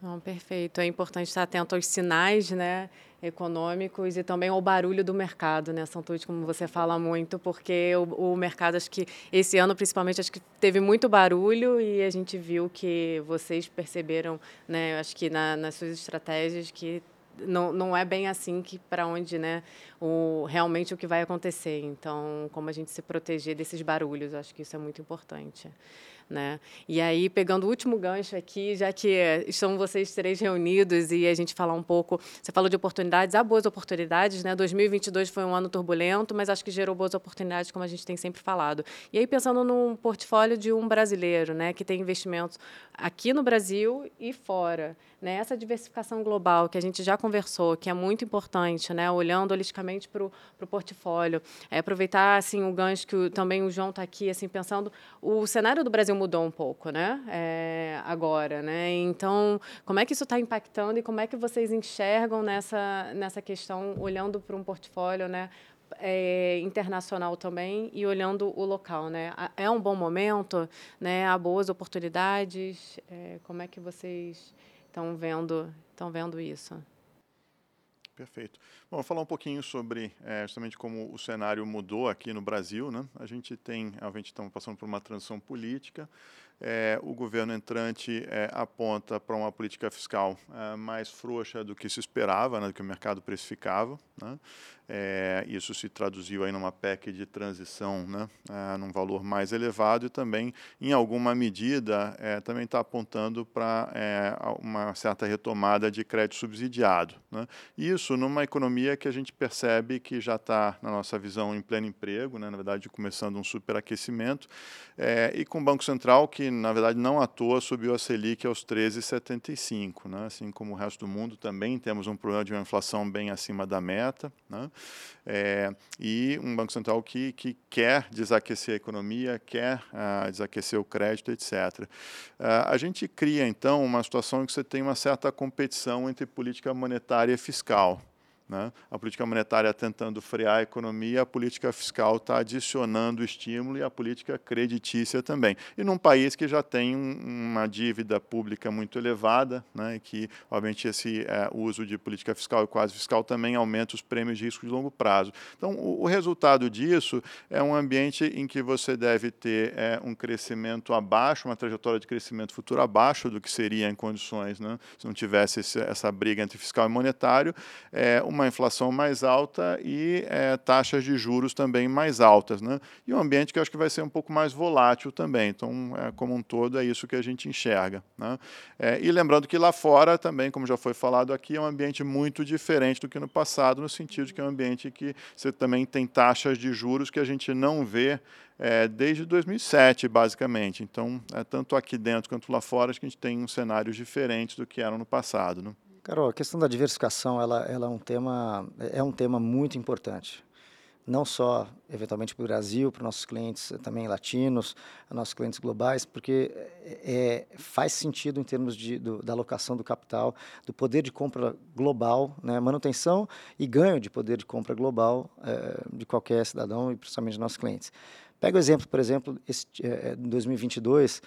Não, perfeito. É importante estar atento aos sinais né, econômicos e também ao barulho do mercado, né, Santucci, como você fala muito, porque o, o, mercado, acho que esse ano, principalmente, acho que teve muito barulho e a gente viu que vocês perceberam, né, acho que na, nas suas estratégias, que não, não é bem assim que para onde né o realmente o que vai acontecer então como a gente se proteger desses barulhos acho que isso é muito importante né? E aí, pegando o último gancho aqui, já que estão vocês três reunidos e a gente falar um pouco, você falou de oportunidades, há boas oportunidades, né? 2022 foi um ano turbulento, mas acho que gerou boas oportunidades, como a gente tem sempre falado. E aí, pensando num portfólio de um brasileiro, né, que tem investimentos aqui no Brasil e fora, né? Essa diversificação global que a gente já conversou, que é muito importante, né? Olhando holisticamente para o portfólio, é, aproveitar assim o gancho que o, também o João está aqui, assim pensando, o cenário do Brasil mudou um pouco, né? É, agora, né? Então, como é que isso está impactando e como é que vocês enxergam nessa nessa questão, olhando para um portfólio, né? É, internacional também e olhando o local, né? É um bom momento, né? Há boas oportunidades. É, como é que vocês estão vendo estão vendo isso? Perfeito. Vou falar um pouquinho sobre é, justamente como o cenário mudou aqui no Brasil. Né? A gente tem, gente está passando por uma transição política. É, o governo entrante é, aponta para uma política fiscal mais frouxa do que se esperava, né, do que o mercado precificava. Né? É, isso se traduziu aí numa PEC de transição, né, é, num valor mais elevado e também, em alguma medida, é, também está apontando para é, uma certa retomada de crédito subsidiado. Né. Isso numa economia que a gente percebe que já está, na nossa visão, em pleno emprego, né, na verdade, começando um superaquecimento, é, e com o Banco Central que, na verdade, não à toa subiu a Selic aos 13,75. Né, assim como o resto do mundo, também temos um problema de uma inflação bem acima da meta. Né? É, e um Banco Central que, que quer desaquecer a economia, quer ah, desaquecer o crédito, etc. Ah, a gente cria, então, uma situação em que você tem uma certa competição entre política monetária e fiscal. Né? A política monetária tentando frear a economia, a política fiscal está adicionando estímulo e a política creditícia também. E num país que já tem uma dívida pública muito elevada, né? que, obviamente, esse é, uso de política fiscal e quase fiscal também aumenta os prêmios de risco de longo prazo. Então, o, o resultado disso é um ambiente em que você deve ter é, um crescimento abaixo, uma trajetória de crescimento futuro abaixo do que seria em condições, né? se não tivesse esse, essa briga entre fiscal e monetário, é, uma inflação mais alta e é, taxas de juros também mais altas. Né? E um ambiente que eu acho que vai ser um pouco mais volátil também. Então, é, como um todo, é isso que a gente enxerga. Né? É, e lembrando que lá fora também, como já foi falado aqui, é um ambiente muito diferente do que no passado, no sentido de que é um ambiente que você também tem taxas de juros que a gente não vê é, desde 2007, basicamente. Então, é, tanto aqui dentro quanto lá fora, acho que a gente tem cenários diferentes do que eram no passado. Né? Carol, a questão da diversificação ela, ela é, um tema, é um tema muito importante. Não só, eventualmente, para o Brasil, para nossos clientes também latinos, nossos clientes globais, porque é, faz sentido em termos de, do, da alocação do capital, do poder de compra global, né, manutenção e ganho de poder de compra global é, de qualquer cidadão e principalmente de nossos clientes. Pega o exemplo, por exemplo, esse, é, em 2022,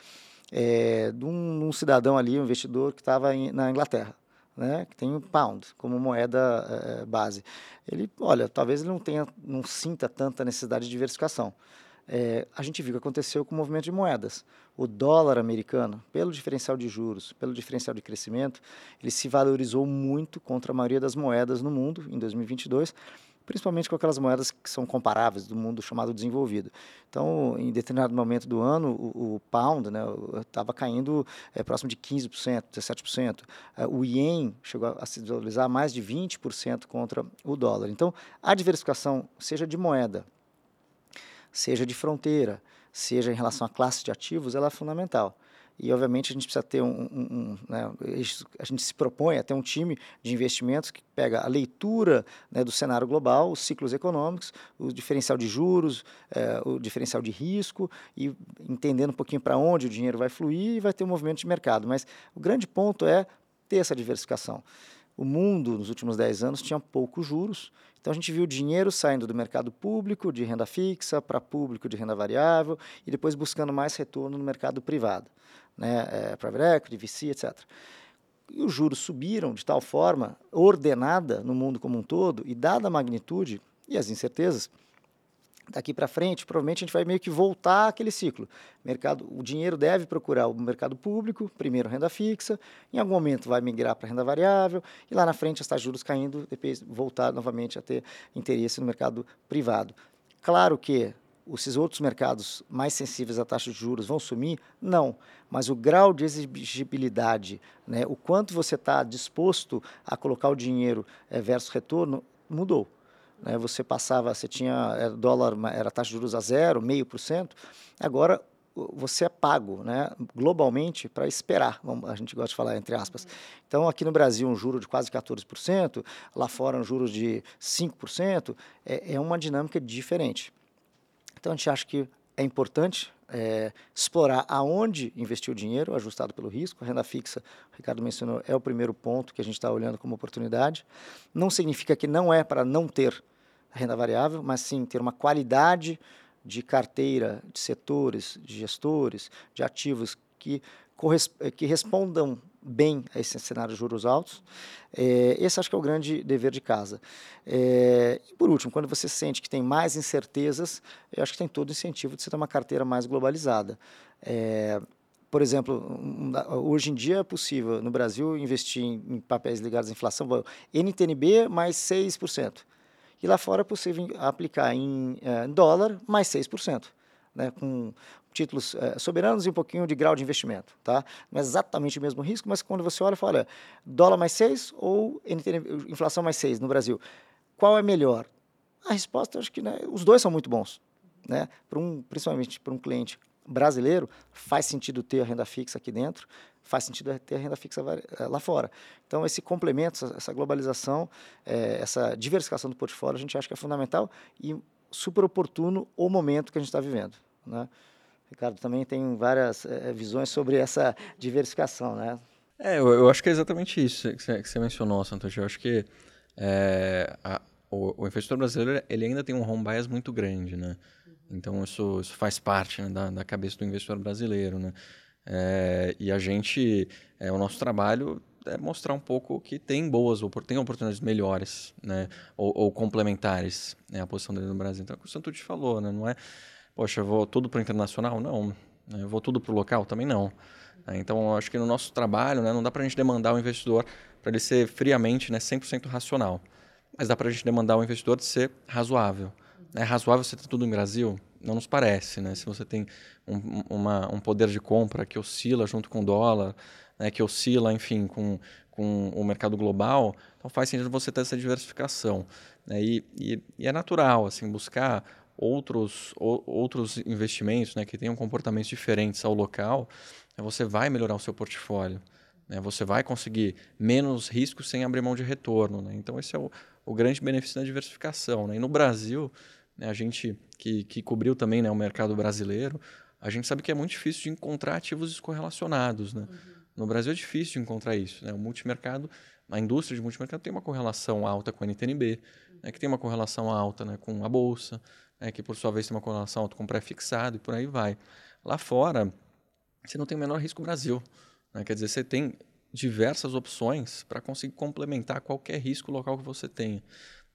é, de um, um, cidadão ali, um investidor que estava na Inglaterra. Né, que tem o pound como moeda é, base. Ele, olha, talvez ele não tenha, não sinta tanta necessidade de diversificação. É, a gente viu o que aconteceu com o movimento de moedas. O dólar americano, pelo diferencial de juros, pelo diferencial de crescimento, ele se valorizou muito contra a maioria das moedas no mundo em 2022 principalmente com aquelas moedas que são comparáveis do mundo chamado desenvolvido. Então, em determinado momento do ano, o, o pound estava né, caindo é, próximo de 15%, 17%. É, o ien chegou a se valorizar mais de 20% contra o dólar. Então, a diversificação, seja de moeda, seja de fronteira, seja em relação à classe de ativos, ela é fundamental. E, obviamente, a gente precisa ter um. um, um né, a gente se propõe a ter um time de investimentos que pega a leitura né, do cenário global, os ciclos econômicos, o diferencial de juros, é, o diferencial de risco, e entendendo um pouquinho para onde o dinheiro vai fluir e vai ter um movimento de mercado. Mas o grande ponto é ter essa diversificação. O mundo, nos últimos 10 anos, tinha poucos juros, então a gente viu dinheiro saindo do mercado público de renda fixa para público de renda variável e depois buscando mais retorno no mercado privado né, é, private equity, VC, etc. E os juros subiram de tal forma, ordenada no mundo como um todo, e dada a magnitude e as incertezas, daqui para frente, provavelmente a gente vai meio que voltar àquele ciclo. Mercado, o dinheiro deve procurar o mercado público, primeiro renda fixa, em algum momento vai migrar para renda variável, e lá na frente de juros caindo, depois voltar novamente a ter interesse no mercado privado. Claro que esses outros mercados mais sensíveis à taxa de juros vão sumir? Não, mas o grau de exigibilidade, né, o quanto você está disposto a colocar o dinheiro é, versus retorno, mudou. Né, você passava, você tinha era dólar, era taxa de juros a zero, meio por cento, agora você é pago né, globalmente para esperar, a gente gosta de falar entre aspas. Então, aqui no Brasil, um juro de quase 14%, lá fora, um juro de 5%, é, é uma dinâmica diferente. Então a gente acha que é importante é, explorar aonde investir o dinheiro, ajustado pelo risco. A renda fixa, o Ricardo mencionou, é o primeiro ponto que a gente está olhando como oportunidade. Não significa que não é para não ter renda variável, mas sim ter uma qualidade de carteira, de setores, de gestores, de ativos que, que respondam bem a esse cenário de juros altos. É, esse acho que é o grande dever de casa. É, e por último, quando você sente que tem mais incertezas, eu acho que tem todo o incentivo de você ter uma carteira mais globalizada. É, por exemplo, hoje em dia é possível no Brasil investir em, papéis ligados à inflação, NTNB mais 6%. E lá fora é possível aplicar em, em dólar mais 6%. Né, com títulos é, soberanos e um pouquinho de grau de investimento, tá? Não é exatamente o mesmo risco, mas quando você olha, fala, olha, dólar mais 6 ou inflação mais 6 no Brasil, qual é melhor? A resposta, acho que né, os dois são muito bons, né? Para um, principalmente para um cliente brasileiro, faz sentido ter a renda fixa aqui dentro, faz sentido ter a renda fixa eh, lá fora. Então, esse complemento, essa globalização, é, essa diversificação do portfólio, a gente acha que é fundamental e super oportuno o momento que a gente está vivendo, né? Ricardo também tem várias é, visões sobre essa diversificação, né? É, eu, eu, acho que é exatamente isso que você, que você mencionou, Santos. Eu acho que é, a, o, o, investidor brasileiro ele ainda tem um home bias muito grande, né? Então isso, isso faz parte né, da, da, cabeça do investidor brasileiro, né? É, e a gente, é, o nosso trabalho é mostrar um pouco que tem boas, tem oportunidades melhores, né? Ou, ou complementares, né? A posição dele no Brasil. Então, é o que o Santucci falou, né? Não é poxa, eu vou tudo para o internacional? Não. Né? Eu vou tudo para o local? Também não. Né? Então, acho que no nosso trabalho, né, não dá para a gente demandar o investidor para ele ser friamente né, 100% racional. Mas dá para a gente demandar o investidor de ser razoável. É razoável você ter tudo no Brasil? Não nos parece. Né? Se você tem um, uma, um poder de compra que oscila junto com o dólar, né, que oscila, enfim, com, com o mercado global, então faz sentido você ter essa diversificação. Né? E, e, e é natural assim buscar outros, o, outros investimentos né, que tenham comportamentos diferentes ao local, né, você vai melhorar o seu portfólio. Né, você vai conseguir menos riscos sem abrir mão de retorno. Né? Então, esse é o, o grande benefício da diversificação. Né? E no Brasil, né, a gente que, que cobriu também né, o mercado brasileiro, a gente sabe que é muito difícil de encontrar ativos descorrelacionados. Né? Uhum. No Brasil é difícil de encontrar isso. Né? O multimercado, a indústria de multimercado tem uma correlação alta com a NTNB, né, que tem uma correlação alta né, com a Bolsa, né, que por sua vez tem uma correlação alta com pré-fixado e por aí vai. Lá fora, você não tem o menor risco Brasil. Né? Quer dizer, você tem diversas opções para conseguir complementar qualquer risco local que você tenha.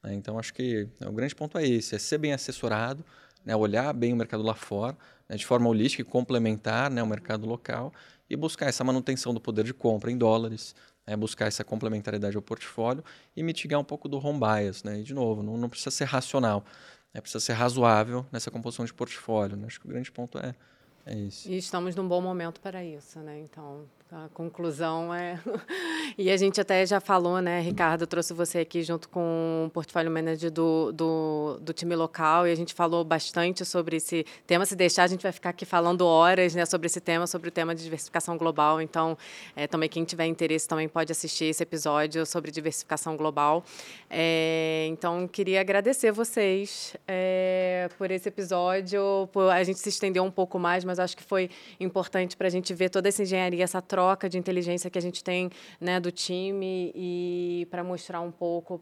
Né? Então, acho que o grande ponto é esse, é ser bem assessorado, né? olhar bem o mercado lá fora, né? de forma holística e complementar né? o mercado local e buscar essa manutenção do poder de compra em dólares, né? buscar essa complementariedade ao portfólio e mitigar um pouco do home bias. Né? E, de novo, não, não precisa ser racional, né? precisa ser razoável nessa composição de portfólio. Né? Acho que o grande ponto é, é isso. E estamos num bom momento para isso, né? Então, a conclusão é. e a gente até já falou, né, Ricardo? trouxe você aqui junto com o portfólio manager do, do, do, time local e a gente falou bastante sobre esse tema. Se deixar, a gente vai ficar aqui falando horas né, sobre esse tema, sobre o tema de diversificação global. Então, é, também quem tiver interesse também pode assistir esse episódio sobre diversificação global. É, então, queria agradecer vocês é, por esse episódio. Por, a gente se estendeu um pouco mais, mas acho que foi importante para a gente ver toda essa engenharia, essa troca troca de inteligência que a gente tem né, do time e para mostrar um pouco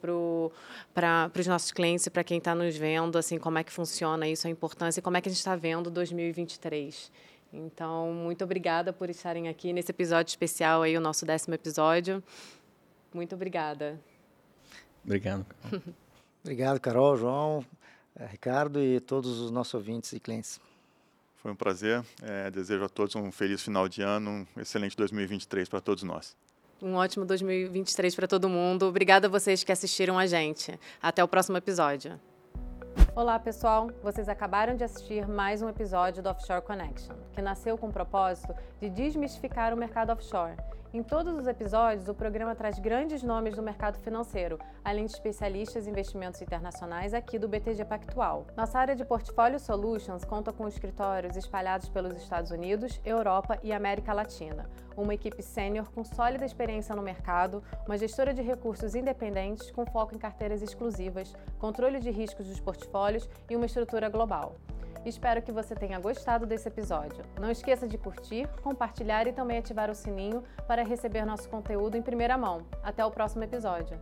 para os nossos clientes e para quem está nos vendo assim como é que funciona isso, a importância e como é que a gente está vendo 2023. Então, muito obrigada por estarem aqui nesse episódio especial, aí, o nosso décimo episódio. Muito obrigada. Obrigado. Obrigado, Carol, João, Ricardo e todos os nossos ouvintes e clientes. Foi um prazer. É, desejo a todos um feliz final de ano, um excelente 2023 para todos nós. Um ótimo 2023 para todo mundo. Obrigada a vocês que assistiram a gente. Até o próximo episódio. Olá, pessoal! Vocês acabaram de assistir mais um episódio do Offshore Connection, que nasceu com o propósito de desmistificar o mercado offshore em todos os episódios, o programa traz grandes nomes do mercado financeiro, além de especialistas em investimentos internacionais aqui do BTG Pactual. Nossa área de Portfólio Solutions conta com escritórios espalhados pelos Estados Unidos, Europa e América Latina. Uma equipe sênior com sólida experiência no mercado, uma gestora de recursos independentes com foco em carteiras exclusivas, controle de riscos dos portfólios e uma estrutura global. Espero que você tenha gostado desse episódio. Não esqueça de curtir, compartilhar e também ativar o sininho para receber nosso conteúdo em primeira mão. Até o próximo episódio.